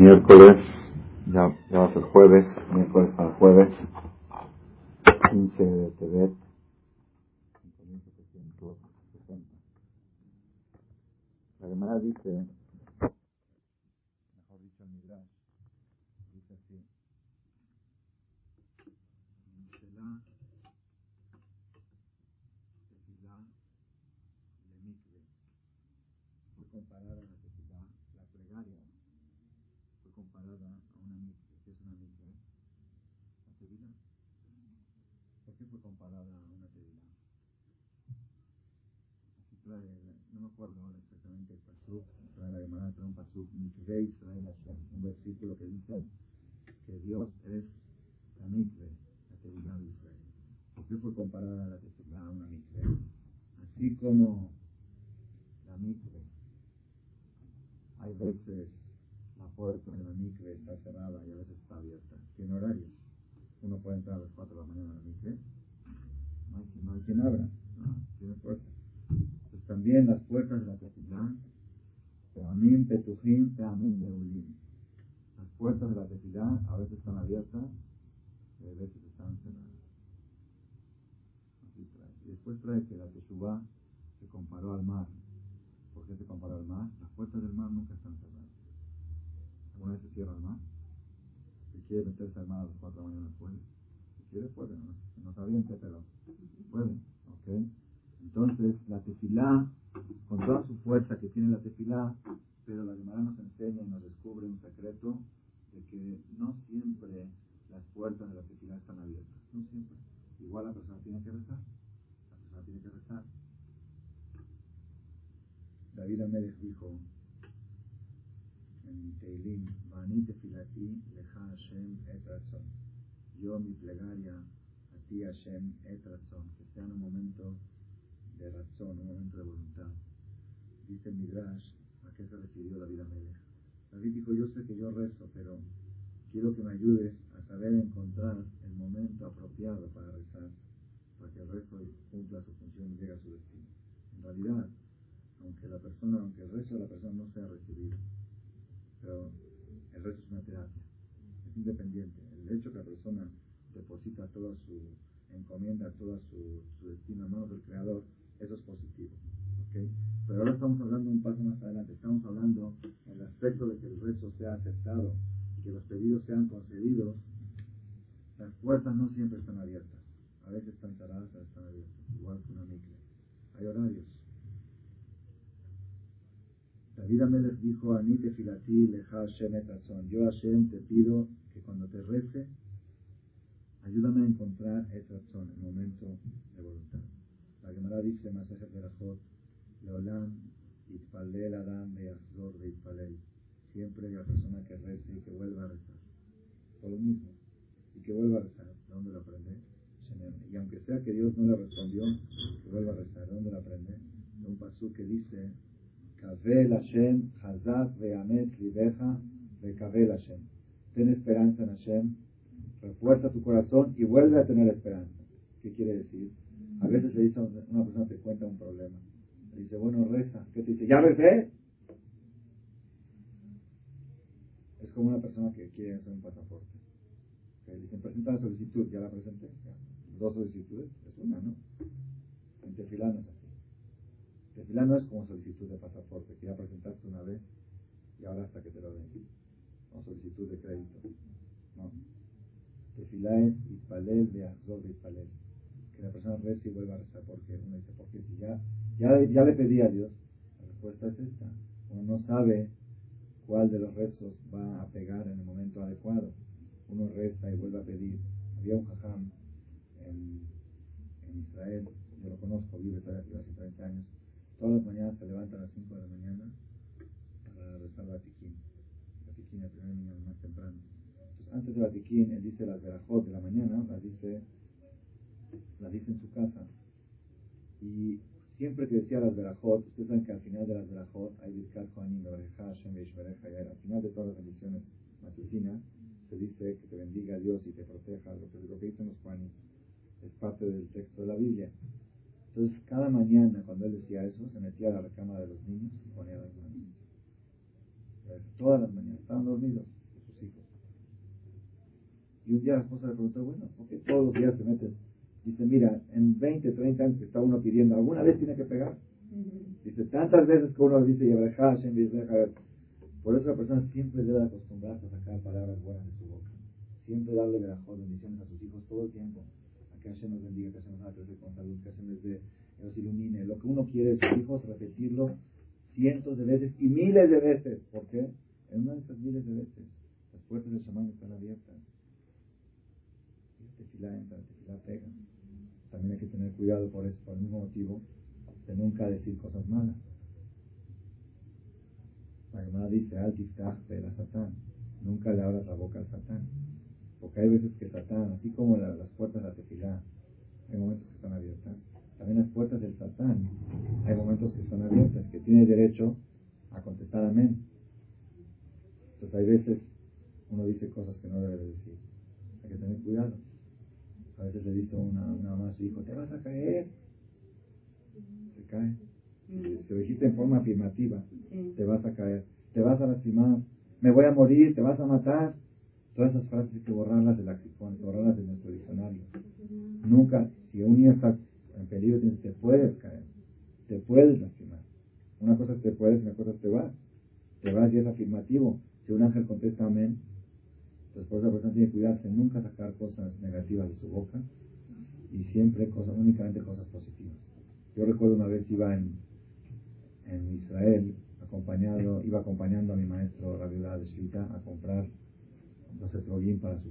miércoles, ya, ya va a ser jueves, miércoles para jueves, 15 de Tebet, 5760. La Gemara dice, mejor dicho el Midrash, dice así, Mishelá, Tefilá, Lemikve, fue comparada a la Tefilá, la plegaria, fue comparada a una mikve. ¿Qué es una mikve? La tevilá. ¿Por qué fue comparada a una tevilá? Así trae, ahora exactamente el pasuk, trae la Gemara, trae un pasuk, mikvei, trae un versículo que dice que Dios es la mikve, la tevilá de Israel. ¿Por qué fue comparada la tevilá a una mikve? Así como la mikve, hay veces la puerta de la micre está cerrada y a veces está abierta. Tiene horarios. Uno puede entrar a las 4 de la mañana a la hay, no hay quien abra. No, tiene puerta. También las puertas de la tefilá, Peamim, Petujim, Peamim, Leulim. Las puertas de la tefilá a veces están abiertas y a veces están cerradas. Así trae. Y después trae que la teshuvá se comparó al mar. ¿Por qué se comparó al mar? Las puertas del mar nunca están cerradas. ¿Alguna vez se cierra el mar? Si quiere meterse al mar a las 4 de la mañana, puede. Si quiere, puede. No, no está bien, pero puede. ¿Ok? Entonces, la tefilá, con toda su fuerza que tiene la tefilá, pero la Gemara nos enseña y nos descubre un secreto de que no siempre las puertas de la tefilá están abiertas. No siempre. Igual la persona tiene que rezar. La persona tiene que rezar. David Amérez dijo en Teilim, Vani tefilati leja Hashem et. Yo mi plegaria a ti Hashem et que sea en un momento de razón, un momento de voluntad. Dice Midrash, ¿a qué se refirió David Amélez? David dijo, yo sé que yo rezo, pero quiero que me ayudes a saber encontrar el momento apropiado para rezar, para que el rezo cumpla su función y llegue a su destino. En realidad, aunque la persona, aunque el rezo de la persona no sea recibido, pero el rezo es una terapia, es independiente. El hecho que la persona deposita toda su encomienda, toda su, su destino en manos del Creador, eso es positivo. ¿okay? Pero ahora estamos hablando un paso más adelante, estamos hablando en el aspecto de que el rezo sea aceptado y que los pedidos sean concedidos. Las puertas no siempre están abiertas, a veces están cerradas, a veces están abiertas, igual que una micro. Hay horarios. David Amélez dijo, Anite filati leja Hashem et Yo Hashem te pido que cuando te rece, ayúdame a encontrar et razón, el momento de voluntad. La Gemara dice, Masajet Berajot, Leolam, Itpalel Adam, Beazor, de Itpalel. Siempre hay la persona que rece y que vuelva a rezar. Por lo mismo. Y que vuelva a rezar. ¿De dónde lo aprende? Y aunque sea que Dios no le respondió, que vuelva a rezar. ¿De dónde lo aprende? De un pasú que dice, Kavel Hashem, Hazak ve'amet libeja, ve'kavel Hashem. Ten esperanza en Hashem, refuerza tu corazón y vuelve a tener esperanza. ¿Qué quiere decir? A veces le dice una persona, te cuenta un problema. Le dice, bueno, reza. ¿Qué te dice? ¿Ya recé? Es como una persona que quiere hacer un pasaporte. Que dicen, presenta la solicitud, ya la presenté. Dos solicitudes, es una, ¿no? En Tefilá es así. Tefilá no es como solicitud de pasaporte, que ya una vez y ahora hasta que te lo den. O solicitud de crédito. No. Tefilá es Ispalel de Azor de Ispalel. Que la persona reza y vuelva a rezar. porque Uno dice, porque si ya, ya, ya le pedí a Dios, la respuesta es esta. Uno no sabe cuál de los rezos va a pegar en el momento adecuado. Uno reza y vuelve a pedir. Había un jajam en, en Israel, yo lo conozco, vive todavía hace 30 años. Todas las mañanas se levanta a las 5 de la mañana para rezar Batiquín. Batiquín, el primer niño más temprano. Entonces, antes de Batiquín, él dice las verajot de la mañana, las dice, las dice en su casa. Y siempre que decía las verajot, ustedes saben que al final de las verajot hay Vizcar Kohanim, Hashem, y al final de todas las bendiciones matutinas se dice que te bendiga Dios y te proteja, lo que, lo que dicen los Kohanim. Es parte del texto de la Biblia. Entonces, cada mañana, cuando él decía eso, se metía a la recámara de los niños y ponía las manos. Todas las mañanas, estaban dormidos. un día la esposa le preguntó, bueno, ¿por qué todos los días te metes? Dice, mira, en 20, 30 años que está uno pidiendo, ¿alguna vez tiene que pegar? Dice, tantas veces que uno dice, por eso la persona siempre debe acostumbrarse a sacar palabras buenas de su boca. Siempre darle bendiciones a sus hijos todo el tiempo. A que Hashem nos bendiga, que Hashem nos haga con salud, que Hashem les dé, los ilumine. Lo que uno quiere de sus hijos, repetirlo cientos de veces y miles de veces. ¿Por qué? En una de esas miles de veces, las puertas del chamán están abiertas. Y el tefilá entra, el tefilá pega. También hay que tener cuidado por eso, por el mismo motivo, de nunca decir cosas malas. La hermana dice, al la satán, nunca le abras la boca al satán. Porque hay veces que satán, así como las puertas de la tefilá, hay momentos que están abiertas. También las puertas del satán, hay momentos que están abiertas, que tiene derecho a contestar amén. Entonces hay veces uno dice cosas que no debe decir. Hay que tener cuidado. A veces le dice una, una mamá a su hijo, te vas a caer. Se cae. Si, lo dijiste en forma afirmativa, te vas a caer, te vas a lastimar, me voy a morir, te vas a matar. Todas esas frases hay que borrarlas del lexicón, borrarlas de nuestro diccionario. Nunca, si un niño está en peligro, te puedes caer, te puedes lastimar. Una cosa es te puedes, una cosa es te vas. Te vas y es afirmativo. Si un ángel contesta amén, entonces por eso la persona tiene que cuidarse, nunca sacar cosas negativas de su boca y siempre cosas, únicamente cosas positivas. Yo recuerdo una vez iba en, en Israel, acompañado, iba acompañando a mi maestro Rabiullah de Shita a comprar los etrogín para su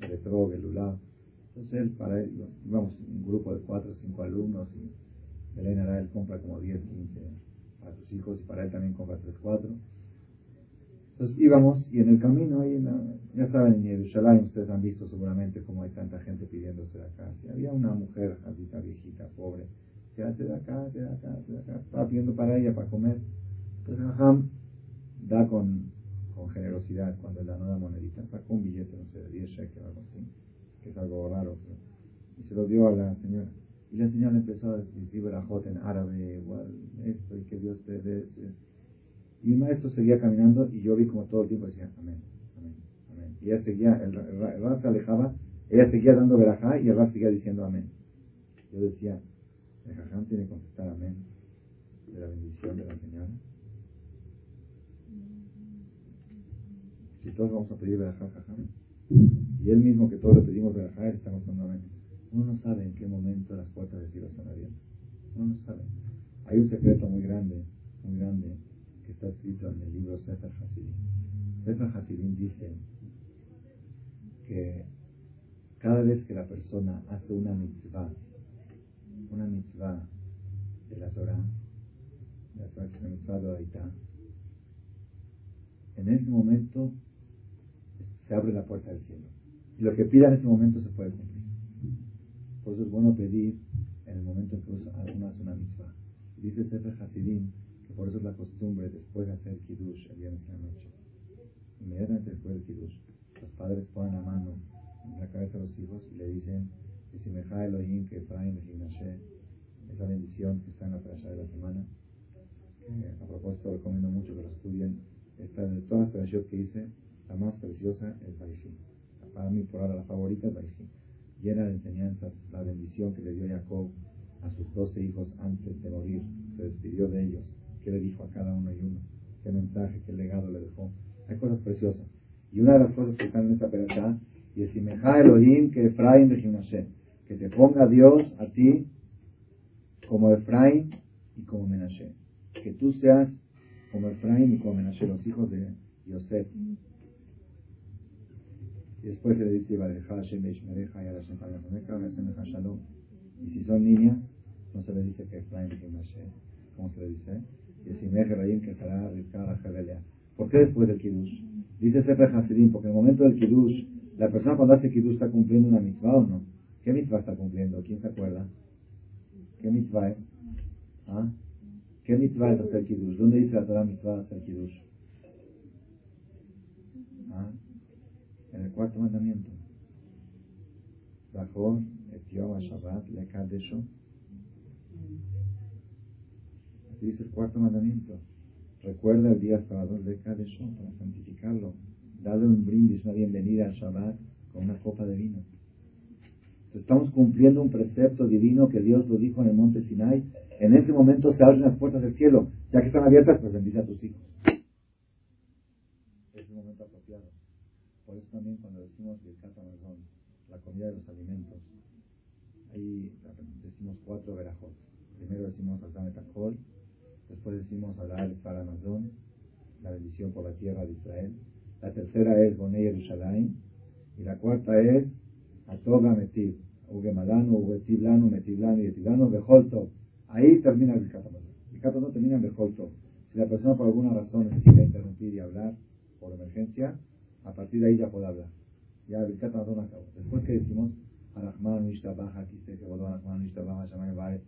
el etrog, el Entonces él, para él, íbamos un grupo de cuatro o cinco alumnos y Elena él compra como 10, 15 para sus hijos y para él también compra 3, 4. Entonces íbamos y en el camino, ahí ya saben, en Yerushalayim ustedes han visto seguramente cómo hay tanta gente pidiéndose de acá. Si había una mujer, jadita, viejita, pobre, se hace de acá, se de acá, se de acá, estaba pidiendo para ella, para comer. Entonces Aham da con, con generosidad cuando la nueva monedita, sacó un billete, no sé, de 10 shekels o algo así, que es algo raro, y se lo dio a la señora. Y la señora empezó a decir Berajot en árabe, igual, esto, y que Dios te dé. Mi maestro seguía caminando y yo vi como todo el tiempo decía, amén, amén, amén. Y ella seguía, el, el, se alejaba, ella seguía dando verajá y el ras seguía diciendo amén. Yo decía, el jajam tiene que contestar amén de la bendición de la señora. Si todos vamos a pedir verajá, jajam, y él mismo que todos le pedimos verajá, está contestando amén. Uno no sabe en qué momento las puertas del cielo están abiertas. Uno no sabe. Hay un secreto muy grande, muy grande, que está escrito en el libro Sefer Hasidim. Sefer Hasidim dice que cada vez que la persona hace una mitzvah, una mitzvah de la Torah, la Torah la mitzvah de Aitá, en ese momento se abre la puerta del cielo. Y lo que pida en ese momento se puede cumplir. Por eso es bueno pedir en el momento en que uno hace una mitzvah. Dice Sefer Hasidim por eso es la costumbre después de hacer Kiddush el viernes de la noche. Inmediatamente después del Kiddush, los padres ponen la mano en la cabeza de los hijos y le dicen me Elohim que Efraim esa bendición que está en la playa de la semana. a propósito recomiendo mucho que lo estudien. Esta, de todas las que hice, la más preciosa es Baishim. Para mí, por ahora, la favorita es Baishim. Llena de enseñanzas, la bendición que le dio Jacob a sus doce hijos antes de morir. Se despidió de ellos qué le dijo a cada uno y uno, qué mensaje, qué legado le dejó. Hay cosas preciosas. Y una de las cosas que están en esta perashá, y el Simeja Elohim que Efraín de Gimnashe, que te ponga Dios a ti como Efraín y como Menashe. Que tú seas como Efraín y como Menashe, los hijos de Yosef. Y después se le dice, y si son niñas, no se le dice que Efraín y Menashe. ¿Cómo se le dice? ¿Por qué después del Kiddush? Dice Sefer Hasidim, porque en el momento del Kiddush, la persona cuando hace Kiddush está cumpliendo una mitzvah o no. ¿Qué mitzvah está cumpliendo? ¿Quién se acuerda? ¿Qué mitzvah es? ¿Ah? ¿Qué mitzvah es hacer Kiddush? ¿Dónde dice la Torah mitzvah hacer Kiddush? ¿Ah? En el cuarto mandamiento. Zachor, Etioma, Shabbat, Lekadesho dice el cuarto mandamiento. Recuerda el día sábado de Kadeshon para santificarlo. Dale un brindis, una bienvenida al Shabbat con una copa de vino. Estamos cumpliendo un precepto divino que Dios lo dijo en el monte Sinai. En ese momento se abren las puertas del cielo. Ya que están abiertas, pues bendice a tus hijos. Es un momento apropiado. Por eso también cuando decimos el Amazon, la comida de los alimentos, ahí decimos cuatro verajos. Primero decimos Altametacol, después decimos Alal para Amazon, la bendición por la tierra de Israel. La tercera es Bonei Yerushalayim. Y la cuarta es Atoga Metiv. Ugemalano, Ugetiblano, Metiblano y Etiblano, Beholto. Ahí termina el Amazon. El no termina en Beholto. Si la persona por alguna razón necesita interrumpir y hablar por emergencia, a partir de ahí ya puede hablar. Ya el Amazon acabó. Después que decimos, Arahman, Ishtabaja, Kise, Kebolón, Arahman, Ishtabaja, Shamay,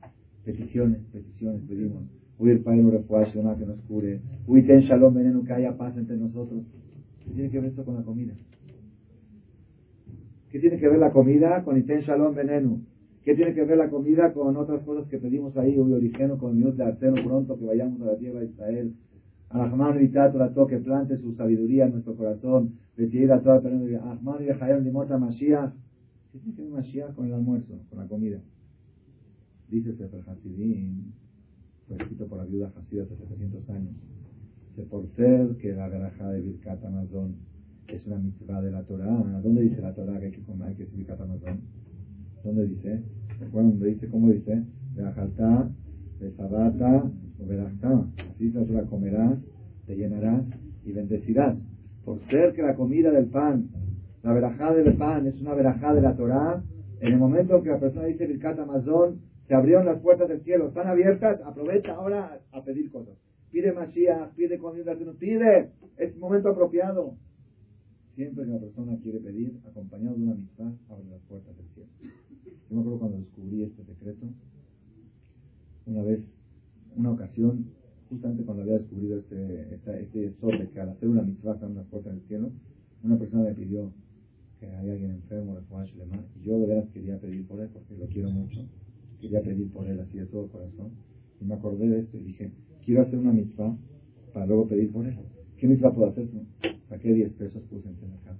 Peticiones, peticiones, pedimos. Uy, el Padre no que nos cure. Uy, ten shalom, veneno, que haya paz entre nosotros. ¿Qué tiene que ver esto con la comida? ¿Qué tiene que ver la comida con Iten Shalom Veneno? ¿Qué tiene que ver la comida con otras cosas que pedimos ahí? Uy, origeno con Dios de Arceno pronto que vayamos a la tierra de Israel. Ahmanu y Tato, que plante su sabiduría en nuestro corazón. Retira toda Ahmanu y Jael Limota Mashiach. ¿Qué tiene que ver Mashiach con el almuerzo, con la comida? Dice Sefer Hasidim fue escrito por la viuda Hasid hace 700 años. Dice, por ser que la veraja de Birkat Amazon es una mitzvah de la Torah, ¿dónde dice la Torah que hay que comer, que es Birkat Amazon? ¿Dónde dice? Bueno, ¿dónde dice? ¿Cómo dice? Verajaltá, Besabata o Verajtá. Así dice la comerás, te llenarás y bendecirás. Por ser que la comida del pan, la verajá del pan es una verajá de la Torah, en el momento en que la persona dice Birkat Amazon, se abrieron las puertas del cielo, están abiertas, aprovecha ahora a pedir cosas. Pide Mashiach, pide comida, pide, es momento apropiado. Siempre que una persona quiere pedir, acompañado de una amistad, abre las puertas del cielo. Yo me acuerdo cuando descubrí este secreto, una vez, una ocasión, justamente cuando había descubrido este, este sol de que al hacer una mitzvah abren las puertas del cielo, una persona me pidió que hay alguien enfermo, y yo de veras quería pedir por él porque lo quiero mucho quería pedir por él así de todo corazón. Y me acordé de esto y dije, quiero hacer una mitzvah para luego pedir por él. ¿Qué mitzvah puedo hacer? Saqué 10 pesos, puse en acá.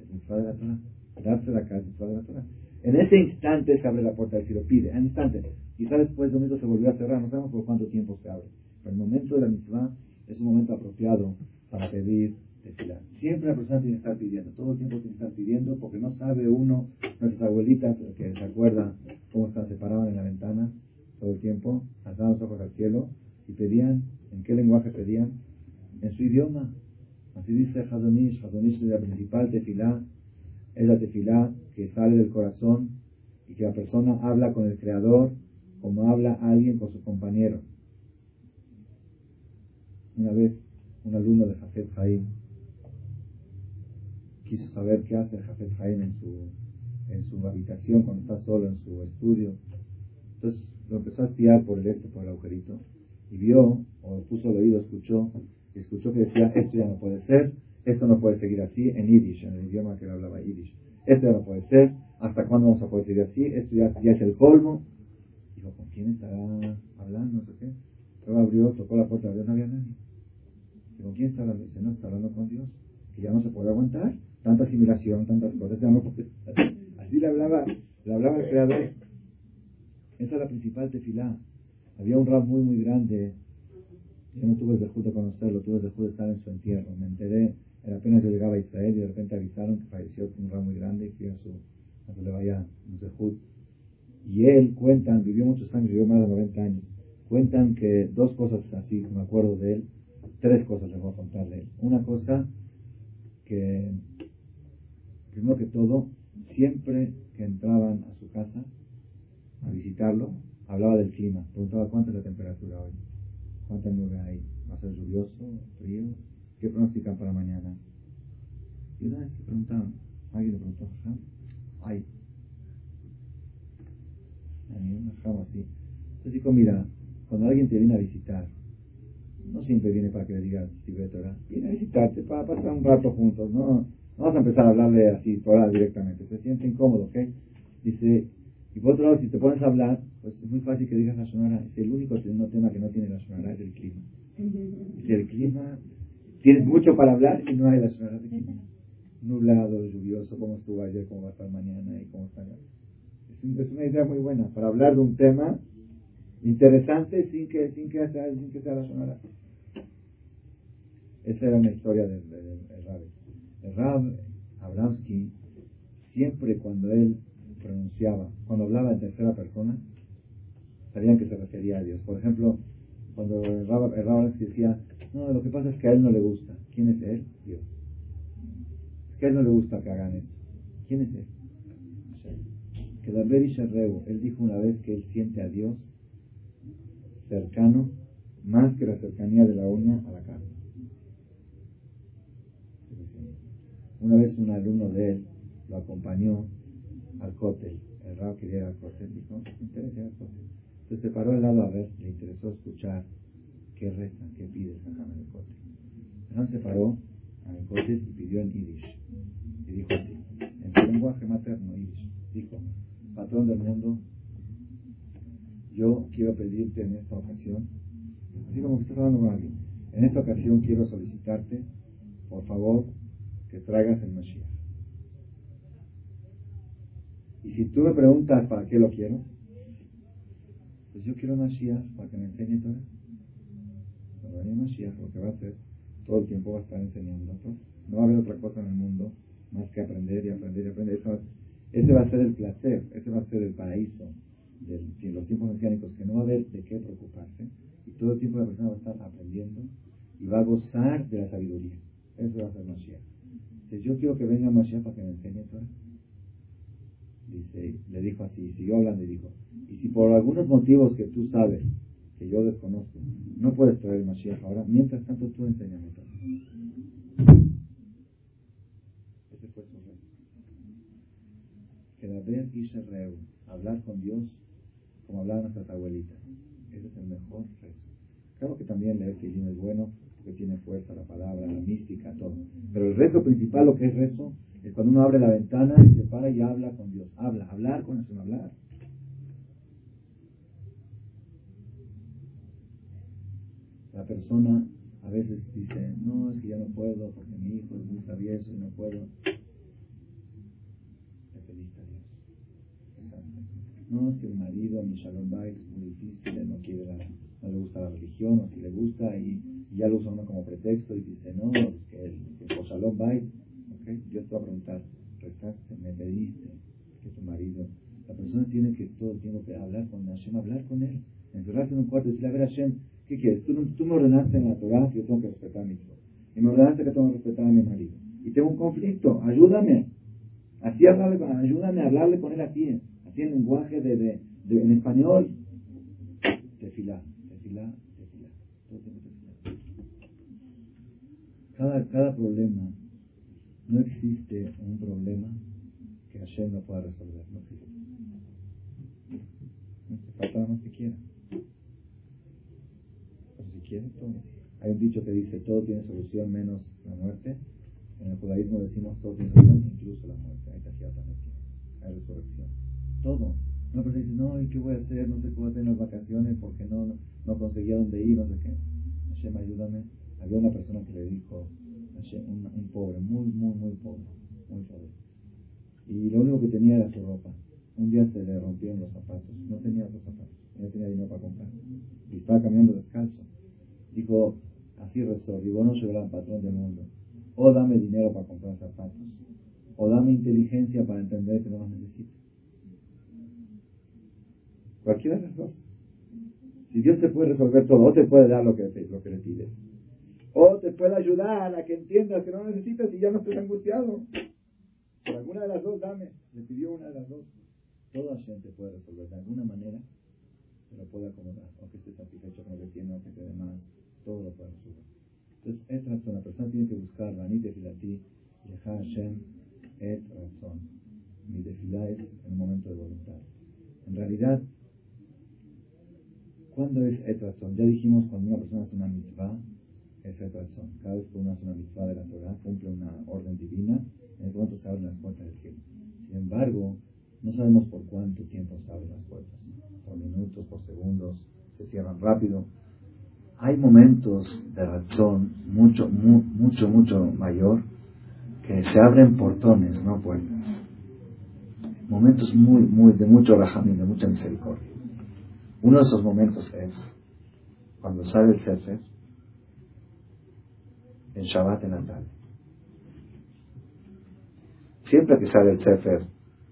Es mitzvah de la Torah. Darse casa es mitzvah de la Torah. En ese instante se abre la puerta del cielo, pide, en instante. Quizá después de un momento se volvió a cerrar, no sabemos por cuánto tiempo se abre. Pero el momento de la mitzvah es un momento apropiado para pedir Siempre la persona tiene que estar pidiendo, todo el tiempo tiene que estar pidiendo, porque no sabe uno, nuestras abuelitas que se acuerdan cómo están separadas en la ventana todo el tiempo, alzaban los ojos al cielo y pedían, ¿en qué lenguaje pedían? En su idioma. Así dice Hazonish, Hazonish es la principal tefilá, es la tefilá que sale del corazón y que la persona habla con el Creador como habla alguien con su compañero. Una vez, un alumno de Jafet Jaim quiso saber qué hace Jafet Jaim en su, en su habitación cuando está solo en su estudio. Entonces lo empezó a espiar por el este, por el agujerito, y vio, o puso el oído, escuchó, y escuchó que decía, esto ya no puede ser, esto no puede seguir así, en Yiddish, en el idioma que él hablaba Yiddish. Esto ya no puede ser, ¿hasta cuándo vamos a poder seguir así? Esto ya, es el colmo. Dijo, ¿con quién estará hablando? No sé qué. Luego abrió, tocó la puerta, abrió, no había nadie. ¿con quién está hablando? Dice, no, está hablando con Dios, que ya no se puede aguantar tanta asimilación, tantas cosas, así le hablaba, le hablaba el creador. Esa es la principal tefilá. Había un rap muy, muy grande. Yo no tuve el de conocerlo, tuve el de estar en su entierro. Me enteré, apenas yo llegaba a Israel y de repente avisaron que falleció un rap muy grande y fui a su, a su levaya, un dejud. Y él, cuentan, vivió muchos años, vivió más de 90 años. Cuentan que dos cosas así, me acuerdo de él, tres cosas les voy a contar de él. Una cosa que primero que todo, siempre que entraban a su casa a visitarlo, hablaba del clima, preguntaba cuánta es la temperatura hoy, cuánta nube hay, va a ser lluvioso, frío, qué pronostican para mañana. Y una vez le preguntaban, alguien le preguntó, hay. Una jama así. Entonces dijo, mira, cuando alguien te viene a visitar, no siempre viene para que le digas Torah, viene a visitarte para pasar un rato juntos, no no vas a empezar a hablarle así, Torah directamente. Se siente incómodo, ¿ok? Dice, y por otro lado, si te pones a hablar, pues es muy fácil que digas la sonora. Es el único tema que no tiene la sonora, es el clima. El clima, tienes mucho para hablar y no hay la sonora de clima. nublado, lluvioso, cómo estuvo ayer, cómo va a estar mañana y cómo está. Es, una idea muy buena para hablar de un tema interesante sin que, sin que, sea, sin que sea la sonora. Esa era una historia del, Rab. El Rab Abramsky, siempre cuando él pronunciaba, cuando hablaba en tercera persona, sabían que se refería a Dios. Por ejemplo, cuando el Rab, decía, no, lo que pasa es que a él no le gusta. ¿Quién es él? Dios. Es que a él no le gusta que hagan esto. ¿Quién es él? Que David Sharreu, él dijo una vez que él siente a Dios cercano más que la cercanía de la uña a la carne. Una vez un alumno de él lo acompañó al cótel. El rabo quería ir al cótel. Dijo, me interesa ir al cótel. Entonces se paró al lado a ver, le interesó escuchar qué reza, qué pide el jajam en el cótel. El se paró al cótel y pidió en Yiddish. Y dijo así, en su lenguaje materno, Yiddish. Dijo, patrón del mundo, yo quiero pedirte en esta ocasión, así como que estás hablando con alguien, en esta ocasión quiero solicitarte, por favor, que traigas el Mashiach. Y si tú me preguntas para qué lo quiero, pues yo quiero Mashiach para que me enseñe todo. Cuando venga Mashiach, lo que va a hacer, todo el tiempo va a estar enseñando. No va a haber otra cosa en el mundo más que aprender y aprender y aprender. ese va a ser el placer, ese va a ser el paraíso de los tiempos mesiánicos, que no va a haber de qué preocuparse. Y todo el tiempo la persona va a estar aprendiendo y va a gozar de la sabiduría. Eso va a ser Mashiach. Yo quiero que venga Mashiach para que me enseñe todo. Dice, le dijo así, siguió hablando y dijo, y si por algunos motivos que tú sabes, que yo desconozco, no puedes traer Mashiach ahora, mientras tanto tú enséñame todo. Ese fue su rezo. Que la ver y se hablar con Dios como hablaban nuestras abuelitas. Ese es el mejor rezo. Claro que también leer Tilim es bueno, porque tiene fuerza la palabra, la mística, todo. Pero el rezo principal, lo que es rezo, es cuando uno abre la ventana y se para y habla con Dios. Habla, hablar con eso, hablar. La persona a veces dice, no, es que ya no puedo porque mi hijo es muy travieso y no puedo. Le pediste a Dios. No, es que mi marido, mi shalom bait es muy difícil, no quiere no le gusta la religión, o si le gusta y, ya lo usa uno como pretexto y dice, no, es que el, que shalom bait yo te voy a preguntar, rezaste, me pediste que tu marido, la persona tiene que todo el tiempo hablar con Hashem, hablar con él, encerrarse en un cuarto y decirle, a ver Hashem, ¿qué quieres? Tú, tú me ordenaste en la Torah que yo tengo que respetar a mi hijo. Y me ordenaste que tengo que respetar a mi marido. Y tengo un conflicto, ayúdame. Así hablarle, ayúdame a hablarle con él así, así en lenguaje de, de, de en español. Tefilá, tefilá, tefilá. Todo tefilá. Cada, cada problema no existe un problema que Hashem no pueda resolver. No existe. No falta nada más que quiera. Pero si quiere, todo. Hay un dicho que dice, todo tiene solución menos la muerte. En el judaísmo decimos, todo tiene solución, incluso la muerte. Hay también Hay resurrección. Todo. Una persona dice, no, ¿y qué voy a hacer? No sé qué a hacer las vacaciones porque no, no, no conseguía dónde ir, no sé qué. Hashem, ayúdame. Había una persona que le dijo, un, pobre, muy, muy, muy pobre, muy pobre. Y lo único que tenía era su ropa. Un día se le rompieron los zapatos, no tenía los zapatos, no tenía dinero para comprar. Y estaba caminando descalzo. Dijo, así rezó, digo, no llevará al patrón del mundo. O dame dinero para comprar zapatos, o dame inteligencia para entender que no los necesito. Cualquiera de las dos. Si Dios te puede resolver todo, o te puede dar lo que, lo que le pides, o te puede ayudar a que entiendas que no necesitas y ya no estés angustiado. Por alguna de las dos, dame. Le pidió una de las dos. Toda gente puede resolver de alguna manera, se lo puede acomodar. Aunque esté satisfecho con lo que tiene, aunque te demás, todo lo puede resolver. Entonces, es razón. La persona tiene que buscar, Rani Tefilati, Leja Hashem, et razón. Mi tefilá es un momento de voluntad. En realidad, ¿cuándo es et razón? Ya dijimos cuando una persona hace una mitzvah, es el razón. Cada vez que uno hace una mitzvah de la Torah, cumple una orden divina, en ese momento se abren las puertas del cielo. Sin embargo, no sabemos por cuánto tiempo se abren las puertas. Por minutos, por segundos, se cierran rápido. Hay momentos de razón mucho, mucho, mucho mayor que se abren portones, no puertas. Momentos muy, muy, de mucho rajamín, de mucha misericordia. Uno de esos momentos es cuando sale el Sefer en Shabbat en la tarde. Siempre que sale el Sefer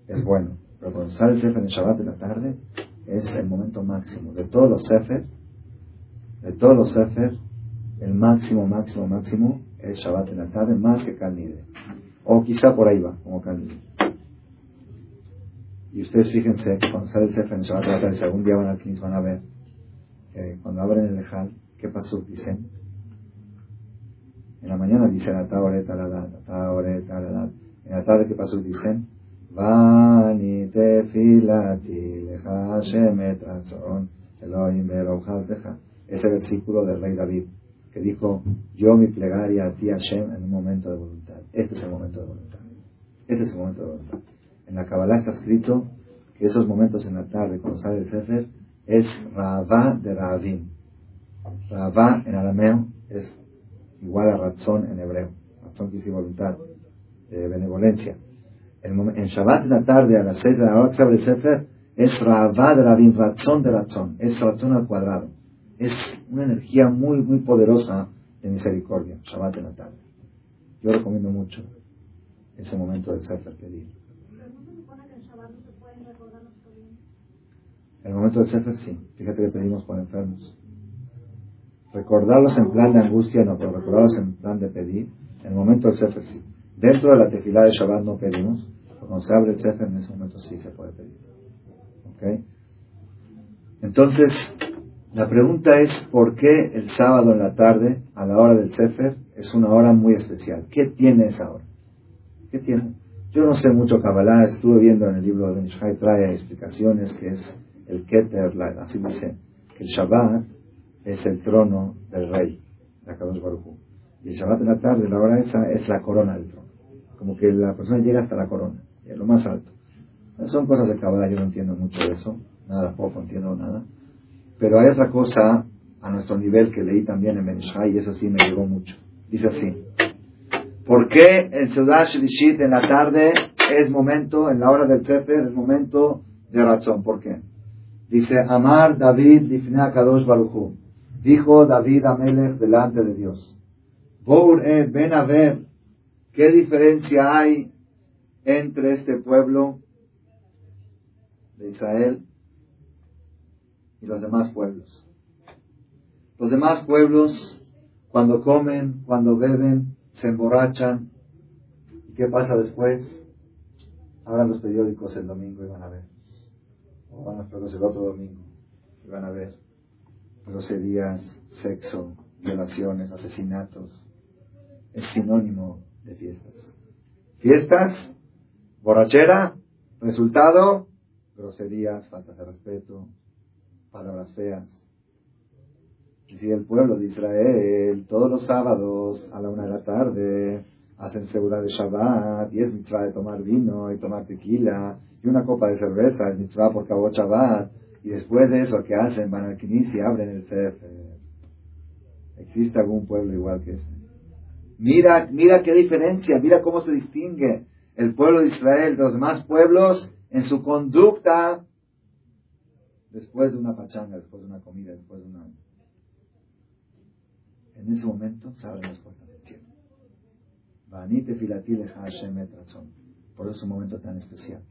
es bueno, pero cuando sale el Sefer en Shabbat en la tarde es el momento máximo. De todos los Sefer, de todos los Sefer, el máximo, máximo, máximo es Shabbat en la tarde, más que Kalnide. O quizá por ahí va, como Kalnide. Y ustedes fíjense que cuando sale el Sefer en Shabbat en la tarde, si algún día van al Knis van a ver, que cuando abren el Lejal, ¿qué pasó? Dicen, en la mañana dicen En la tarde, ¿qué pasó? Dicen, Vani tefilati leja Hashem et Elohim deja. Ese versículo del rey David, que dijo, yo mi plegaria a ti Hashem en un momento de voluntad. Este es el momento de voluntad. Este es el momento de voluntad. En la Kabbalah está escrito que esos momentos en la tarde, cuando sale el Sefer, es Ravá de Ravim. Ravá en arameo es igual a razón en hebreo. Razón quiere voluntad, benevolencia. En, en, Shabbat en la tarde, a las seis de la hora que se abre el Sefer, es Ravá de Ravim, razón de razón. Es razón al cuadrado. Es una energía muy, muy poderosa de misericordia. Shabbat en la tarde. Yo recomiendo mucho ese momento del Sefer pedir. El momento del Sefer sí. Fíjate que pedimos por enfermos. Recordarlos en plan de angustia no, pero recordarlos en plan de pedir. En el momento del Sefer sí. Dentro de la tefilá de Shabbat no pedimos. Cuando se abre el Sefer en ese momento sí se puede pedir. ¿Ok? Entonces, la pregunta es ¿por qué el sábado en la tarde, a la hora del Sefer, es una hora muy especial? ¿Qué tiene esa hora? ¿Qué tiene? Yo no sé mucho Kabbalah, estuve viendo en el libro de Nishai trae explicaciones que es el Keter, así dice, que el Shabbat es el trono del rey, de Akadosh Baruj Y el Shabbat en la tarde, la hora esa, es la corona del trono. Como que la persona llega hasta la corona, es lo más alto. Son cosas de Kabbalah, yo no entiendo mucho de eso, nada poco, entiendo nada. Pero hay otra cosa a nuestro nivel que leí también en Benishai y eso sí me llegó mucho. Dice así. ¿Por qué en Ciudad Shilishit en la tarde es momento, en la hora del Sefer, es momento de razón? ¿Por qué? Dice, Amar David Lifnea Kadosh Baruchu. Dijo David Amelech delante de Dios. Bour eh, ven a ver qué diferencia hay entre este pueblo de Israel y los demás pueblos. Los demás pueblos, cuando comen, cuando beben, se emborrachan. ¿Y qué pasa después? Abran los periódicos el domingo y van a ver o van a el otro domingo y van a ver groserías, sexo, violaciones, asesinatos. Es sinónimo de fiestas. Fiestas, borrachera, resultado, groserías, faltas de respeto, palabras feas. Y si el pueblo de Israel todos los sábados a la una de la tarde hacen seguridad de Shabbat y es mitzvah de tomar vino y tomar tequila y una copa de cerveza es mitzvah por cabo Shabbat y después de eso ¿qué hacen? Van al Kinis y abren el Sefer. ¿Existe algún pueblo igual que este? Mira, mira qué diferencia, mira cómo se distingue el pueblo de Israel de los demás pueblos en su conducta después de una pachanga, después de una comida, después de una... En ese momento se abren las puertas del cielo. Por eso es un momento tan especial.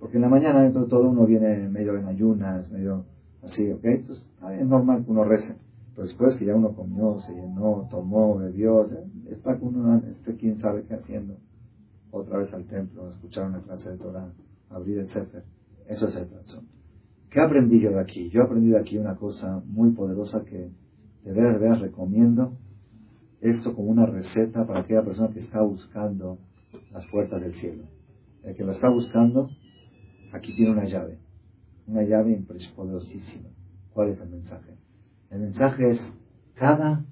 Porque en la mañana dentro de todo uno viene medio en ayunas, medio así, ¿ok? Entonces es normal que uno rece. Pero después que ya uno comió, se llenó, tomó, bebió, es para que uno esté quién sabe qué haciendo. Otra vez al templo, escuchar una clase de Torah, abrir el Sefer. Eso es el razón. ¿Qué aprendí yo de aquí? Yo he aprendido aquí una cosa muy poderosa que de veras, de veras recomiendo esto como una receta para aquella persona que está buscando las puertas del cielo. El que lo está buscando, aquí tiene una llave, una llave poderosísima. ¿Cuál es el mensaje? El mensaje es cada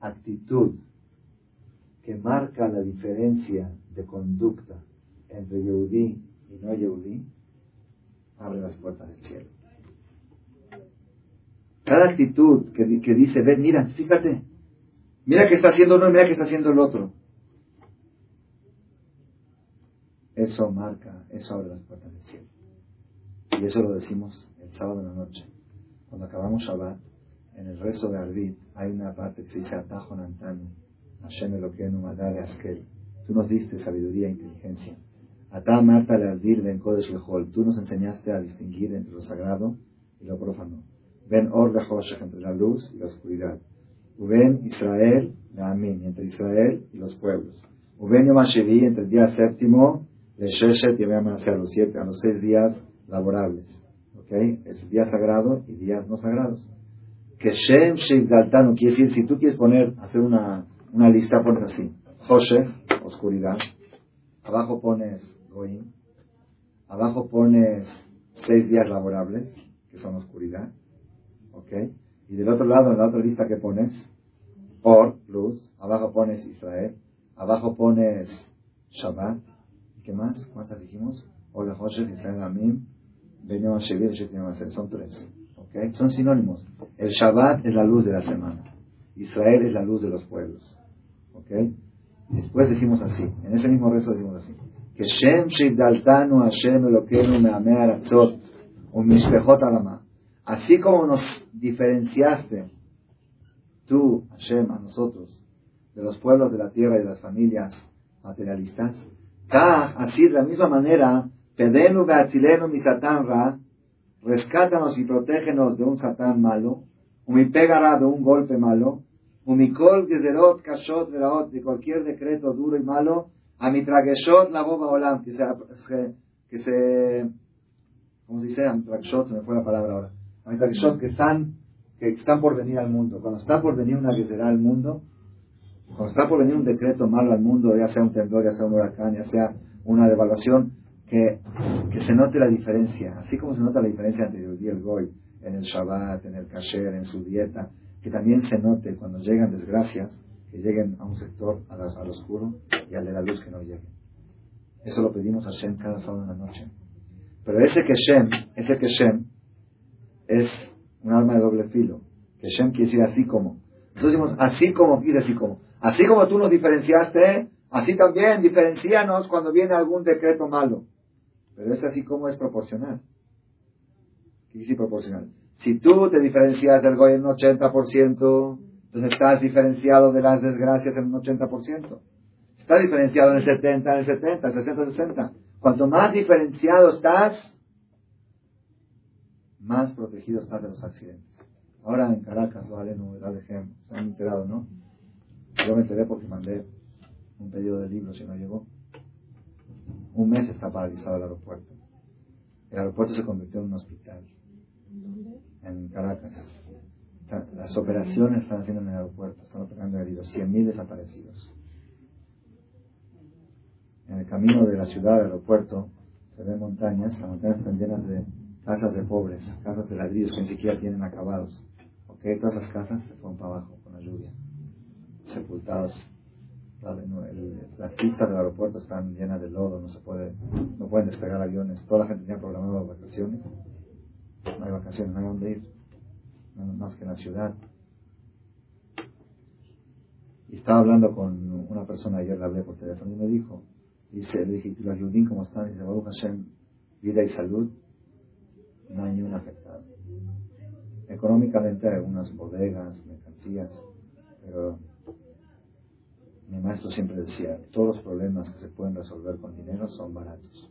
actitud que marca la diferencia de conducta entre Yehudí y no Yehudí, abre las puertas del cielo. Cada actitud que, dice, ven, mira, fíjate, Mira que está haciendo uno y mira que está haciendo el otro. Eso marca, eso abre las puertas del cielo. Y eso lo decimos el sábado en la noche. Cuando acabamos Shabbat, en el rezo de Arvid hay una parte que se dice Atajo Nantanu, Hashem Eloquenu Madare Askel. Tú nos diste sabiduría e inteligencia. Atá Marta Lealdir Ben Kodesh Lehol. Tú nos enseñaste a distinguir entre lo sagrado y lo profano. Ben Or Lehoshech, entre la luz y la oscuridad. Uben Israel Amin, entre Israel y los pueblos. Uben Yom entre el día séptimo, de Sheshet y a los siete, a los seis días laborables. ¿Ok? Es día sagrado y días no sagrados. Que Shem Sheivdaltanu quiere decir, si tú quieres poner, hacer una, una lista, pones así. Hoshech, oscuridad. Abajo pones Goim. Abajo pones seis días laborables, que son oscuridad. ¿Ok? Y del otro lado, en la otra lista que pones, Or, luz. Abajo pones Israel. Abajo pones Shabbat. ¿Y qué más? ¿Cuántas dijimos? Hola José, Israel Amim. Son tres. ¿Ok? Son sinónimos. El Shabbat es la luz de la semana. Israel es la luz de los pueblos. ¿Ok? Después decimos así. En ese mismo rezo decimos así. Que Shem Shibdaltanu Hashem Elokeinu Me'ameh Aratzot Umishpechot Alama. Así como nos diferenciaste tú, Hashem, a nosotros, de los pueblos de la tierra y de las familias materialistas, así de la misma manera, pedenu beatzilenu mi satán ra, rescátanos y protégenos de un satán malo, mi pegara de un golpe malo, umikol gezerot kashot veraot, de cualquier decreto duro y malo, a mi trageshot la boba olam, que se, que se, ¿cómo se dice? Amtrageshot, se me fue la palabra ahora. A mi trageshot, que están que están por venir al mundo. Cuando está por venir una guerra al mundo, cuando está por venir un decreto malo al mundo, ya sea un temblor, ya sea un huracán, ya sea una devaluación, que, que se note la diferencia, así como se nota la diferencia entre el día el Goy, en el Shabbat, en el Kasher, en su dieta, que también se note cuando llegan desgracias, que lleguen a un sector al, oscuro y al de la luz que no lleguen. Eso lo pedimos a Shem cada sábado en la noche. Pero ese que Shem, ese que Shem, es un arma de doble filo. Que Shem quiere decir así como. Entonces decimos, así como, dice así como. Así como tú nos diferenciaste, así también diferencianos cuando viene algún decreto malo. Pero es así como es proporcional. ¿Qué dice proporcional? Si tú te diferencias del Goy en un 80%, entonces estás diferenciado de las desgracias en un 80%. Estás diferenciado en el 70, en el 70, en el 60, en el 60. Cuanto más diferenciado estás, más protegido está de los accidentes. Ahora en Caracas, vale, no, se han enterado, ¿no? Yo me enteré porque mandé un pedido de libros y no llegó. Un mes está paralizado el aeropuerto. El aeropuerto se convirtió en un hospital. En Caracas. Las operaciones están haciendo en el aeropuerto. Están operando heridos. 100.000 desaparecidos. En el camino de la ciudad al aeropuerto se ven montañas. Las montañas están llenas de casas de pobres, casas de ladrillos que ni siquiera tienen acabados. ¿Ok? Todas esas casas se fueron para abajo con la lluvia, sepultados. las pistas del aeropuerto están llenas de lodo, no se puede, no pueden despegar aviones. Toda la gente tenía programado vacaciones. No hay vacaciones, no hay dónde ir, más que en la ciudad. Y estaba hablando con una persona ayer, le hablé por teléfono y me dijo, dice, le dije, ¿y los Yudim cómo están? Dice, Baruch Hashem, vida y salud no hay ni un afectado. Económicamente hay algunas bodegas, mercancías, pero mi maestro siempre decía, todos los problemas que se pueden resolver con dinero son baratos.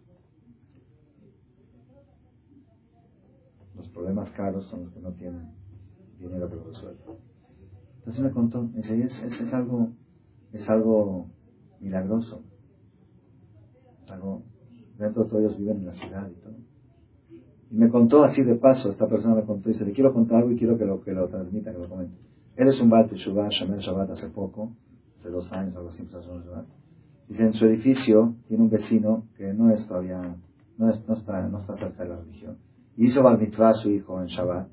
Los problemas caros son los que no tienen dinero para resolver. Entonces me contó, me dice, es, es, algo, es algo milagroso. algo, dentro de todos ellos viven en la ciudad y todo. Y me contó así de paso, esta persona me contó, dice, le quiero contar algo y quiero que lo, que lo transmita, que lo comente. Él es un Bat Shubá, Shabbat hace poco, hace dos años, algo así. Dice, en su edificio tiene un vecino que no es todavía, no, es, no, está, no está cerca de la religión. Hizo Bar Mitzvah a su hijo en Shabbat,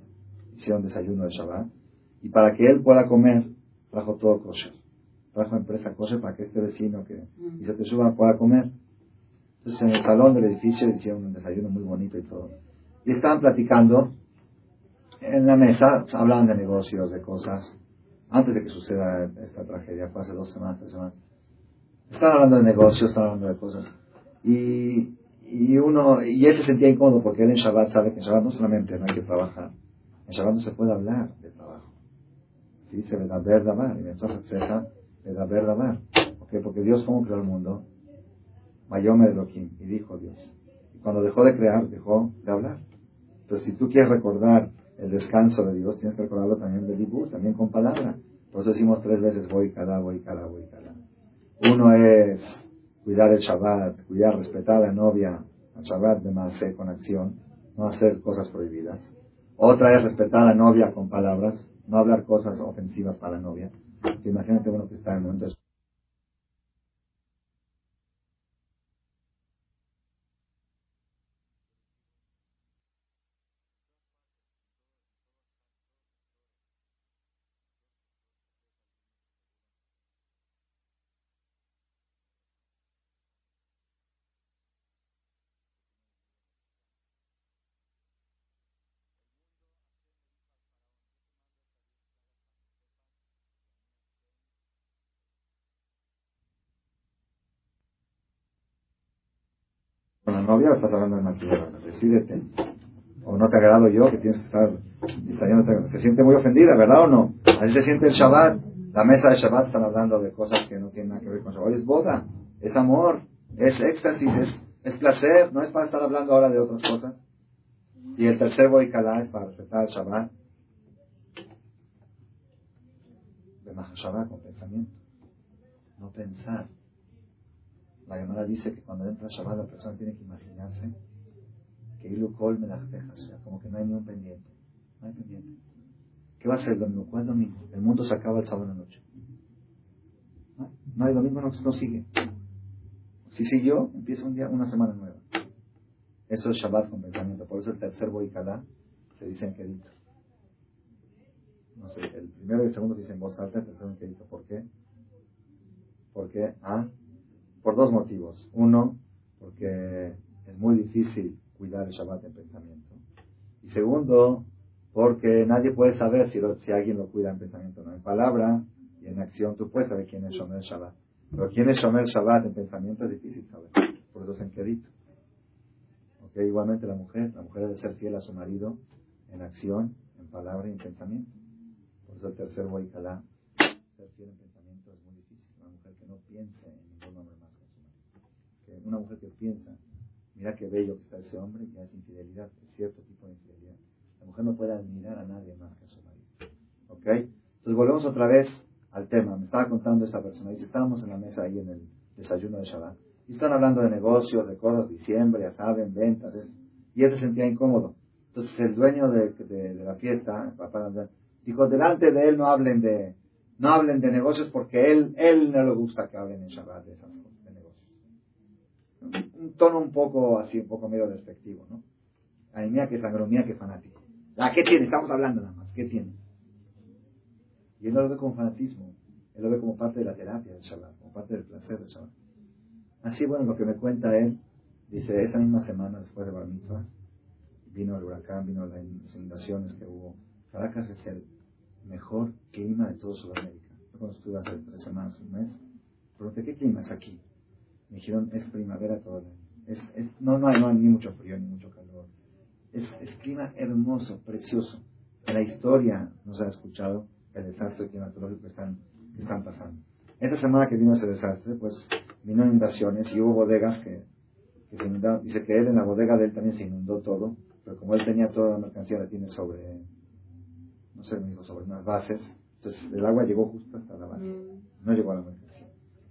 hicieron desayuno de Shabbat, y para que él pueda comer, trajo todo kosher. Trajo empresa kosher para que este vecino que hizo Teshuvah pueda comer. Entonces en el salón del edificio hicieron un desayuno muy bonito y todo y estaban platicando en la mesa, hablaban de negocios, de cosas, antes de que suceda esta tragedia, fue hace dos semanas, tres semanas. Estaban hablando de negocios, estaban hablando de cosas. Y, y uno, y él se sentía incómodo porque él en Shabbat sabe que en Shabbat no solamente no hay que trabajar, en Shabbat no se puede hablar de trabajo. ¿Sí? Se ve la verdad, y ceja de la verdad. ¿Okay? Porque Dios, ¿cómo creó el mundo? Mayome Elohim, y dijo Dios. Y cuando dejó de crear, dejó de hablar. Entonces, si tú quieres recordar el descanso de Dios, tienes que recordarlo también de Dibur, también con palabra. Por eso decimos tres veces voy, cada, voy, cada, voy, cada. Uno es cuidar el Shabbat, cuidar, respetar a la novia, el Shabbat de Maase con acción, no hacer cosas prohibidas. Otra es respetar a la novia con palabras, no hablar cosas ofensivas para la novia. imagínate uno que está en el momento novia o estás hablando de matrimonio? Decídete. O no te agrado yo que tienes que estar Se siente muy ofendida, ¿verdad o no? Así se siente el Shabbat. La mesa de Shabbat están hablando de cosas que no tienen nada que ver con Shabbat. Hoy es boda, es amor, es éxtasis, es, placer. No es para estar hablando ahora de otras cosas. Y el tercer Boikalá es para respetar el Shabbat. De Mahashabbat con pensamiento. No pensar. La llamada dice que cuando entra Shabbat la persona tiene que imaginarse que Ilu Kol como que no hay ni un pendiente. No hay pendiente. ¿Qué va a ser el domingo? ¿Cuál domingo? El mundo se acaba el sábado en la noche. No, hay domingo, no, no sigue. Si siguió, empieza un día, una semana nueva. Eso es Shabbat con pensamiento. Por eso el tercer Boikalá se dice en Kedito. No sé, el primero y el segundo se dice en voz alta, el tercero en. ¿Por qué? Porque, ah, por dos motivos. Uno, porque es muy difícil cuidar el Shabbat en pensamiento. Y segundo, porque nadie puede saber si, alguien lo cuida en pensamiento no. En palabra y en acción tú puedes saber quién es Shomer Shabbat. Pero quién es Shomer Shabbat en pensamiento es difícil saber. Por eso es en quedito. Okay, igualmente la mujer, la mujer debe ser fiel a su marido en acción, en palabra y en pensamiento. Por eso el tercer Boikalá, ser fiel en pensamiento es muy difícil. Una mujer que no piense en ningún hombre más una mujer que piensa, mira qué bello que está ese hombre, ya es infidelidad, cierto tipo de infidelidad. La mujer no puede admirar a nadie más que a su marido. ¿Ok? Entonces volvemos otra vez al tema. Me estaba contando esta persona. Dice, estábamos en la mesa ahí en el desayuno de Shabbat. Y están hablando de negocios, de cosas, diciembre, ya saben, ventas. Y él se sentía incómodo. Entonces el dueño de, de, la fiesta, papá, dijo, delante de él no hablen de, no hablen de negocios porque él, él no le gusta que hablen en Shabbat de esas cosas un tono un poco así, un poco medio despectivo, ¿no? Ay, mía que sangro, mía que fanático. Ah, ¿qué tiene? Estamos hablando nada más. ¿Qué tiene? Y él no lo ve como fanatismo. Él lo ve como parte de la terapia del Shabbat, como parte del placer del Shabbat. Así, bueno, lo que me cuenta él, dice, esa misma semana después de Bar Mitzvah, vino el huracán, vino las inundaciones que hubo. Caracas es el mejor clima de todo Sudamérica. Yo cuando estuve hace tres semanas, un mes, pregunté, ¿qué clima es aquí? Me dijeron, es primavera todo Es, es, no, no hay, no hay ni mucho frío ni mucho calor. Es, es clima hermoso, precioso. En la historia no se ha escuchado el desastre climatológico que están, que están pasando. Esta semana que vino ese desastre, pues vino inundaciones y hubo bodegas que, que se inundaron. Dice que él en la bodega de él también se inundó todo, pero como él tenía toda la mercancía, la tiene sobre, no sé, me dijo, sobre unas bases, entonces el agua llegó justo hasta la base, mm. no llegó a la mercancía.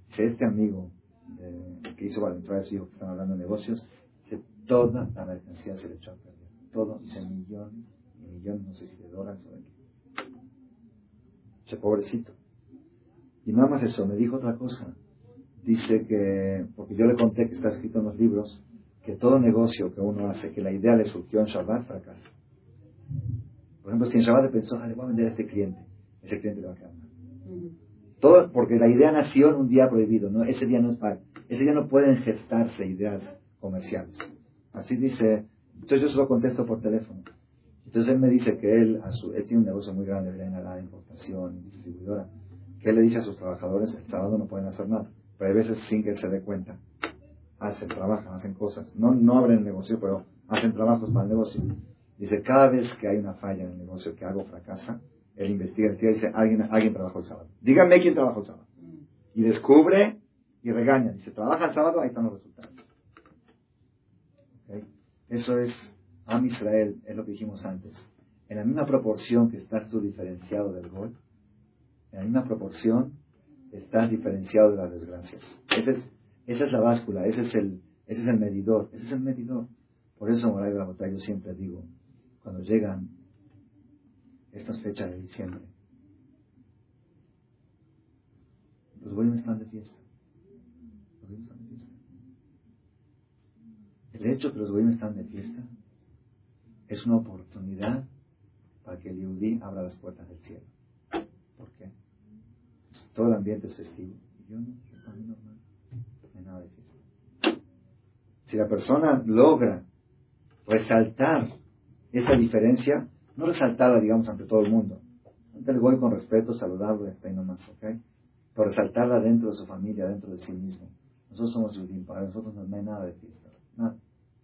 Dice, este amigo eh, que hizo Valenzuela de su hijo, que están hablando de negocios, dice, toda la mercancía se le echó a perder. Todo, dice millones y millones, no sé si de dólares o de qué. Dice, pobrecito. Y nada más eso, me dijo otra cosa. Dice que, porque yo le conté que está escrito en los libros, que todo negocio que uno hace, que la idea le surgió en Shabbat, fracasa. Por ejemplo, si en Shabbat pensó, ah, le voy a vender a este cliente, ese cliente le va a quedar mal. Todo, porque la idea nació en un día prohibido, ¿no? Ese día no es para, ese día no pueden gestarse ideas comerciales. Así dice, entonces yo solo contesto por teléfono. Entonces él me dice que él, a su, él tiene un negocio muy grande en la importación, distribuidora, que él le dice a sus trabajadores, el sábado no pueden hacer nada, pero hay veces sin que él se dé cuenta. hacen, trabajan, hacen cosas. No, no abren el negocio, pero hacen trabajos para el negocio. Dice, cada vez que hay una falla en el negocio que hago fracasa, él investiga y dice, alguien, alguien trabajó el sábado. Díganme quién trabajó el sábado. Y descubre y regaña. Dice, trabaja el sábado, ahí están los resultados. Eso es Am Israel, es lo que dijimos antes. En la misma proporción que estás tú diferenciado del gol, en la misma proporción estás diferenciado de las desgracias. Esa es, esa es la báscula, ese es el, ese es el medidor, ese es el medidor. Por eso, Moray yo siempre digo, cuando llegan estas fechas de diciembre, los buenos están de fiesta. Los están de fiesta. El hecho que los buenos están de fiesta es una oportunidad para que el Yehudi abra las puertas del cielo. ¿Por qué? Todo el ambiente es festivo. Yo no, yo para mí normal. No hay nada de fiesta. Si la persona logra resaltar esa diferencia, no resaltarla, digamos, ante todo el mundo. Ante el voy con respeto, saludarlo y hasta ahí nomás, ¿ok? Pero resaltarla dentro de su familia, dentro de sí mismo. Nosotros somos judíos, para nosotros no hay nada de fiesta. Nada.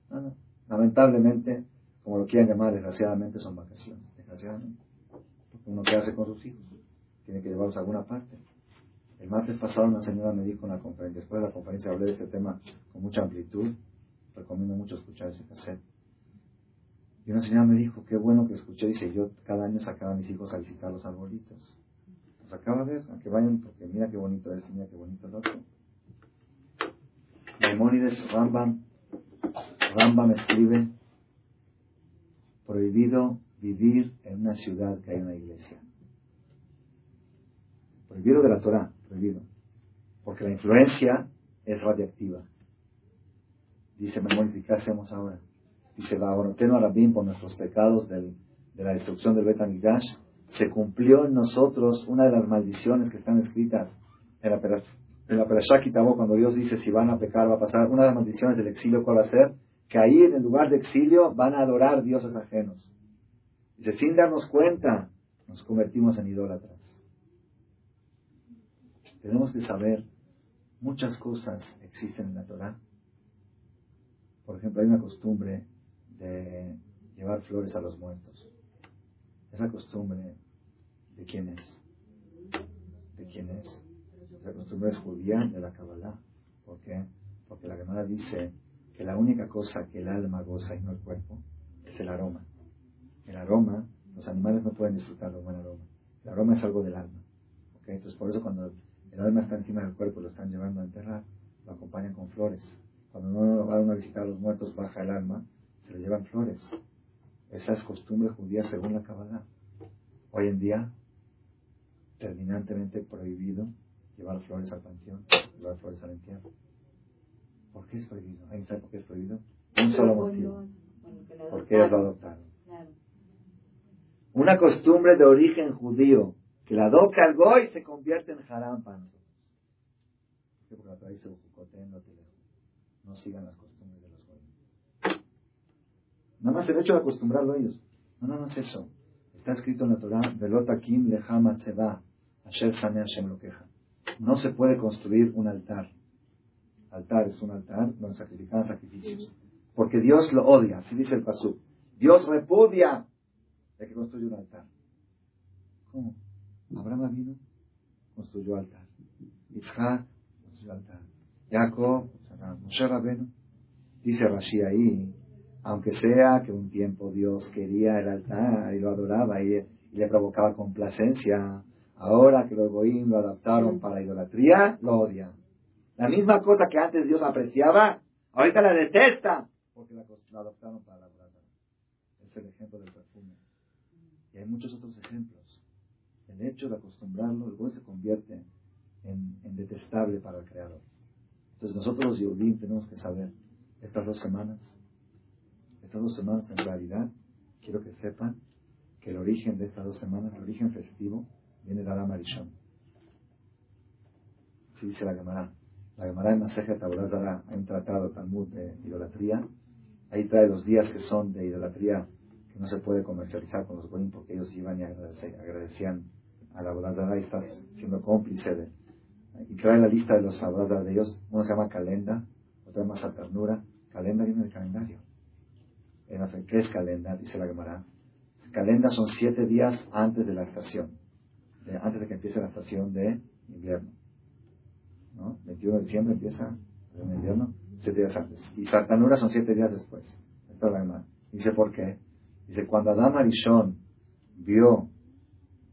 Nada. Lamentablemente, como lo quieran llamar, desgraciadamente son vacaciones. Desgraciadamente. Uno que hace con sus hijos, tiene que llevarlos a alguna parte. El martes pasado una señora me dijo en la conferencia, después de la conferencia hablé de este tema con mucha amplitud, recomiendo mucho escuchar ese cassette. Y una señora me dijo, qué bueno que escuché, dice, yo cada año sacaba a mis hijos a visitar los arbolitos. Los acaba de ver, a que vayan, porque mira qué bonito es, mira qué bonito el otro. Maimónides Rambam, Rambam escribe, prohibido vivir en una ciudad que hay una iglesia. Prohibido de la Torah, prohibido. Porque la influencia es radiactiva. Dice Maimónides, ¿qué hacemos ahora? Dice a Rabin por nuestros pecados de la destrucción del Betamigdash, se cumplió en nosotros una de las maldiciones que están escritas en la, en la cuando Dios dice si van a pecar va a pasar, una de las maldiciones del exilio, ¿cuál va a ser? Que ahí en el lugar de exilio van a adorar dioses ajenos. Dice, sin darnos cuenta, nos convertimos en idólatras. Tenemos que saber, muchas cosas existen en la Torah. Por ejemplo, hay una costumbre de llevar flores a los muertos. Esa costumbre, ¿de quién es? ¿De quién es? Esa costumbre es judía de la Kabbalah. ¿Por qué? Porque la Gemara dice que la única cosa que el alma goza y no el cuerpo es el aroma. El aroma, los animales no pueden disfrutar de un buen aroma. El aroma es algo del alma. Entonces por eso cuando el alma está encima del cuerpo y lo están llevando a enterrar, lo acompañan con flores. Cuando no van a visitar a los muertos, baja el alma le llevan flores. Esa es costumbre judía según la Kabbalah. Hoy en día, terminantemente prohibido llevar flores al panteón, llevar flores al entierro. ¿Por qué es prohibido? ¿Alguien sabe por qué es prohibido? Un solo motivo. Porque ellos lo adoptaron. Una costumbre de origen judío que la adopta el goy se convierte en haram. Porque la no sigan las los Nada más el hecho de acostumbrarlo a ellos. No, no, no es eso. Está escrito en la Torah, Velotakim lehama asher sane Hashem lo. No se puede construir un altar. Altar es un altar donde sacrifican sacrificios. Porque Dios lo odia, así dice el Pasú. Dios repudia de que construye un altar. ¿Cómo? Abraham vino, construyó altar. Isaac construyó altar. Jacob, Moshe Rabenu, dice Rashi ahí, aunque sea que un tiempo Dios quería el altar y lo adoraba y, le provocaba complacencia, ahora que los Goim lo adaptaron para la idolatría, lo odia. La misma cosa que antes Dios apreciaba, ahorita la detesta, porque la, adoptaron para la adoración. Es el ejemplo del perfume. Y hay muchos otros ejemplos. El hecho de acostumbrarlo, el Goim se convierte en, detestable para el Creador. Entonces nosotros los Yehudim tenemos que saber estas dos semanas estas dos semanas en realidad, quiero que sepan que el origen de estas dos semanas, el origen festivo, viene de Adam Arishon. Así dice la Gemara. La Gemara en Maseja Taburazara hay un tratado Talmud de idolatría. Ahí trae los días que son de idolatría que no se puede comercializar con los goyim porque ellos iban y agradecían a la Borazara y estás siendo cómplice de. Y trae la lista de los Aborazara de ellos. Uno se llama Calenda, otra más a ternura. Calenda viene del calendario. ¿Qué es calenda? Dice la Gemara. Calenda son siete días antes de la estación, antes de que empiece la estación de invierno. ¿no? 21 de diciembre empieza el invierno, siete días antes. Y Sartanura son siete días después. Esta es la Gemara. Dice, ¿por qué? Dice, cuando Adán Arishon vio,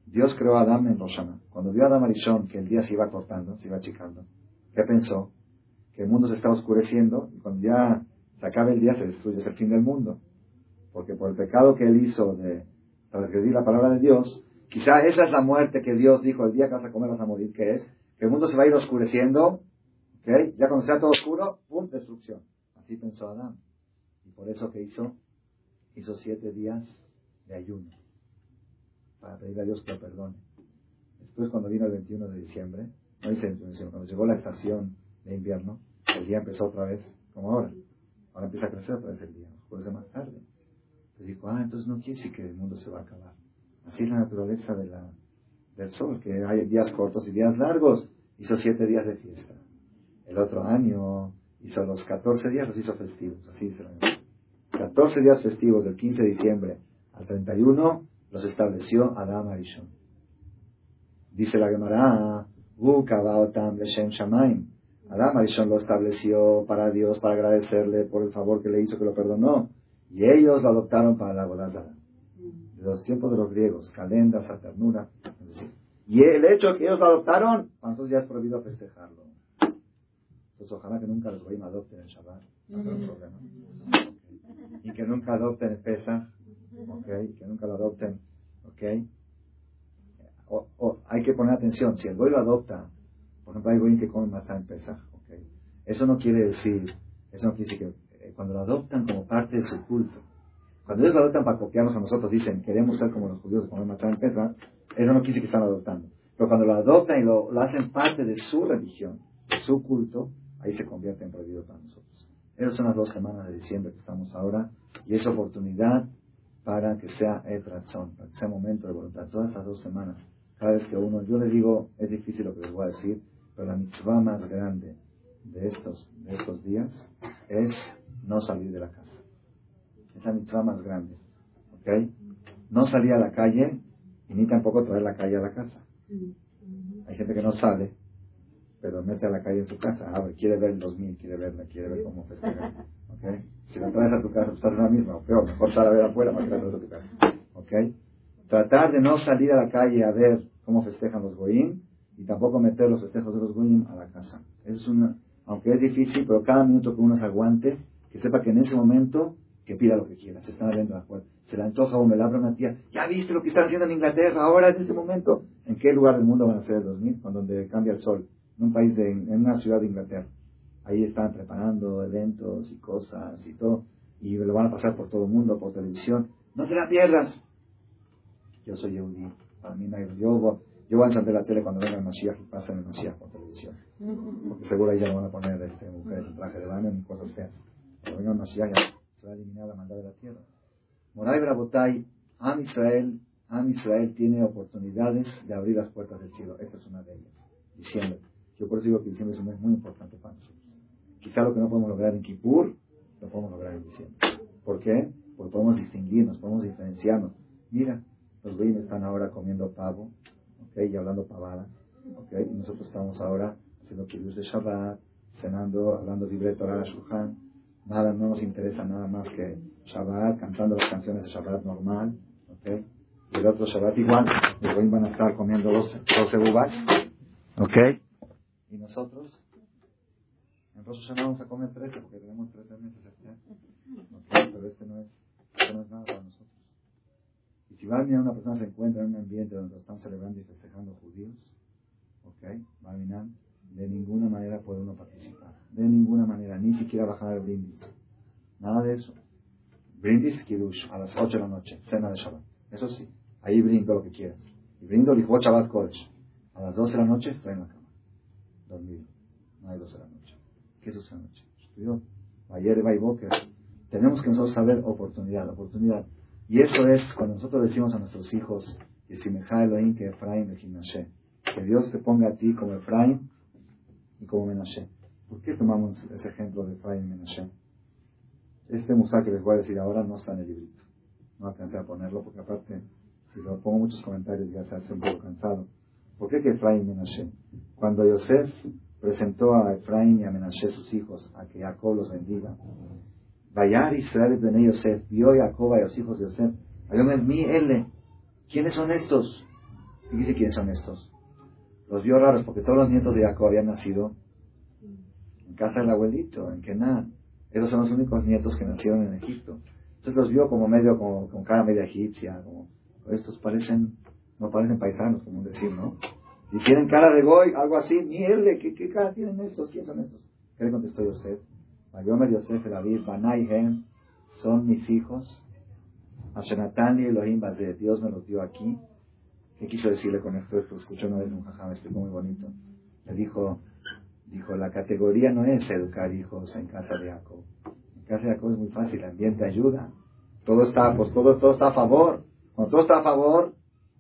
Dios creó a Adán en Rosana. Cuando vio a Adán Arishon que el día se iba cortando, se iba achicando, ¿qué pensó? Que el mundo se estaba oscureciendo y cuando ya se acabe el día se destruye, es el fin del mundo. Porque por el pecado que él hizo de transgredir la palabra de Dios, quizá esa es la muerte que Dios dijo el día que vas a comer vas a morir, que es que el mundo se va a ir oscureciendo, ¿okay? ya cuando sea todo oscuro, ¡pum! destrucción. Así pensó Adán. Y por eso que hizo, hizo siete días de ayuno para pedirle a Dios que lo perdone. Después cuando vino el 21 de diciembre, no dice cuando llegó la estación de invierno, el día empezó otra vez como ahora. Ahora empieza a crecer otra vez el día, ser más tarde. Entonces dijo, ah, entonces no quiere decir que el mundo se va a acabar. Así es la naturaleza del sol, que hay días cortos y días largos. Hizo siete días de fiesta. El otro año hizo los 14 días, los hizo festivos. Así se 14 días festivos del 15 de diciembre al 31 los estableció Adam Arishon. Dice la Gemara, Adam Arishon lo estableció para Dios, para agradecerle por el favor que le hizo, que lo perdonó. Y ellos lo adoptaron para la Godazara. De los tiempos de los griegos, calenda, saternura. y el hecho que ellos lo adoptaron, para nosotros ya es prohibido festejarlo. Entonces ojalá que nunca los a adopten el Shabbat. No problema. Y que nunca adopten el Pesach. Okay, que nunca lo adopten. Okay. O, hay que poner atención. Si el goy lo adopta, por ejemplo, hay goy que come más en Pesach. Okay. Eso no quiere decir, eso no quiere decir que cuando lo adoptan como parte de su culto. Cuando ellos lo adoptan para copiarnos a nosotros, dicen, queremos ser como los judíos matzah en Pesach, eso no decir que están adoptando. Pero cuando lo adoptan y lo, hacen parte de su religión, de su culto, ahí se convierte en prohibido para nosotros. Esas son las dos semanas de diciembre que estamos ahora, y es oportunidad para que sea el razón, para que sea momento de voluntad. Todas estas dos semanas, cada vez que uno, yo les digo, es difícil lo que les voy a decir, pero la mitzvah más grande de estos, de estos días es no salir de la casa. Es la mitzvah más grande. ¿Ok? No salir a la calle y ni tampoco traer la calle a la casa. Hay gente que no sale, pero mete a la calle en su casa. A ver, quiere ver el 2000, quiere verla, quiere ver cómo festeja. ¿Ok? Si la traes a tu casa, pues estás en la misma, o peor, mejor estar a ver afuera para traerlo a tu casa. ¿Ok? Tratar de no salir a la calle a ver cómo festejan los goyim y tampoco meter los festejos de los goyim a la casa. Eso es una, aunque es difícil, pero cada minuto que uno se aguante, que sepa que en ese momento, que pida lo que quiera, se están abriendo las puertas. Se le antoja o me la abre una tía, ya viste lo que están haciendo en Inglaterra, ahora en ese momento. ¿En qué lugar del mundo van a ser el 2000? Cuando donde cambia el sol, en un país, de, en una ciudad de Inglaterra. Ahí están preparando eventos y cosas y todo, y lo van a pasar por todo el mundo, por televisión. No te la pierdas. Yo soy Yehudi, para mí no hay, yo, yo voy a encender la tele cuando venga el Mashiach y pasa el Mashiach por televisión. Porque seguro ahí ya no van a poner este, mujeres en traje de baño ni cosas feas. Cuando venga el Mashiach se va a eliminar la maldad de la tierra. Moray Brabotay, Am Israel, Am Israel tiene oportunidades de abrir las puertas del cielo. Esta es una de ellas. Diciembre. Yo por eso digo que diciembre es un mes muy importante para nosotros. Quizá lo que no podemos lograr en Kippur, lo podemos lograr en diciembre. ¿Por qué? Porque podemos distinguirnos, podemos diferenciarnos. Mira, los bebés están ahora comiendo pavo, y hablando pavadas, y nosotros estamos ahora haciendo kibbush de Shabbat, cenando, hablando libre Torah Shulchan, nada, no nos interesa nada más que Shabbat, cantando las canciones de Shabbat normal, ¿ok? Y el otro Shabbat igual, hoy van a estar comiendo 12, 12 uvas, ¿ok? Y nosotros, en Rosh Hashanah vamos a comer 13 porque tenemos 13 meses este ¿ok? Pero este no es, este no es nada para nosotros. Y si va a una persona se encuentra en un ambiente donde están celebrando y festejando judíos, ¿ok? Barminan, de ninguna manera puede uno participar. De ninguna manera, ni siquiera bajar el brindis. Nada de eso. Brindis Kiddush a las 8 de la noche, cena de Shabbat. Eso sí, ahí brindo lo que quieras. Y brindo el Shabbat Kodesh. A las 12 de la noche estoy en la cama, dormido. No hay 12 de la noche. ¿Qué es 12 de la noche? Estudió. Ayer va y Boker. Tenemos que nosotros saber oportunidad, oportunidad. Y eso es cuando nosotros decimos a nuestros hijos, que que Dios te ponga a ti como Efraín y como Menashe. ¿Por qué tomamos ese ejemplo de Efraín y Menashe? Este musa que les voy a decir ahora no está en el librito. No alcancé a ponerlo porque aparte, si lo pongo muchos comentarios ya se hace un poco cansado. ¿Por qué que Efraín y Menashe? Cuando Yosef presentó a Efraín y a Menashe sus hijos a que Jacob los bendiga, Vayar Israel de Yosef, vio Jacob a los hijos de Yosef, mi L, ¿quiénes son estos? Y dice quiénes son estos. Los vio raros porque todos los nietos de Jacob habían nacido en casa del abuelito, en Kenan. Esos son los únicos nietos que nacieron en Egipto. Entonces los vio como medio, como, con cara media egipcia, como, estos parecen, no parecen paisanos, como decir, ¿no? Si tienen cara de goy, algo así, mierda, ¿qué, ¿qué, cara tienen estos? ¿Quién son estos? ¿Qué le contestó Yosef? Mayomer Yosef David, Banaihem, son mis hijos. Ashenatani Elohim de Dios me los dio aquí. ¿Qué quiso decirle con esto? Esto escuchó una vez un jajá, me explicó muy bonito. Le dijo, dijo, la categoría no es educar hijos en casa de Jacob. En casa de Jacob es muy fácil, el ambiente ayuda. Todo está, pues todo, todo está a favor. Cuando todo está a favor,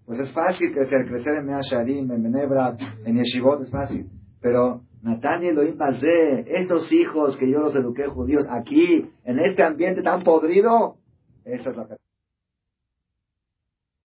pues es fácil crecer, crecer en Mea Sharim, en Menebra, en Yeshivot, es fácil. Pero Natania Elohim Bazé, estos hijos que yo los eduqué judíos aquí, en este ambiente tan podrido, esa es la categoría.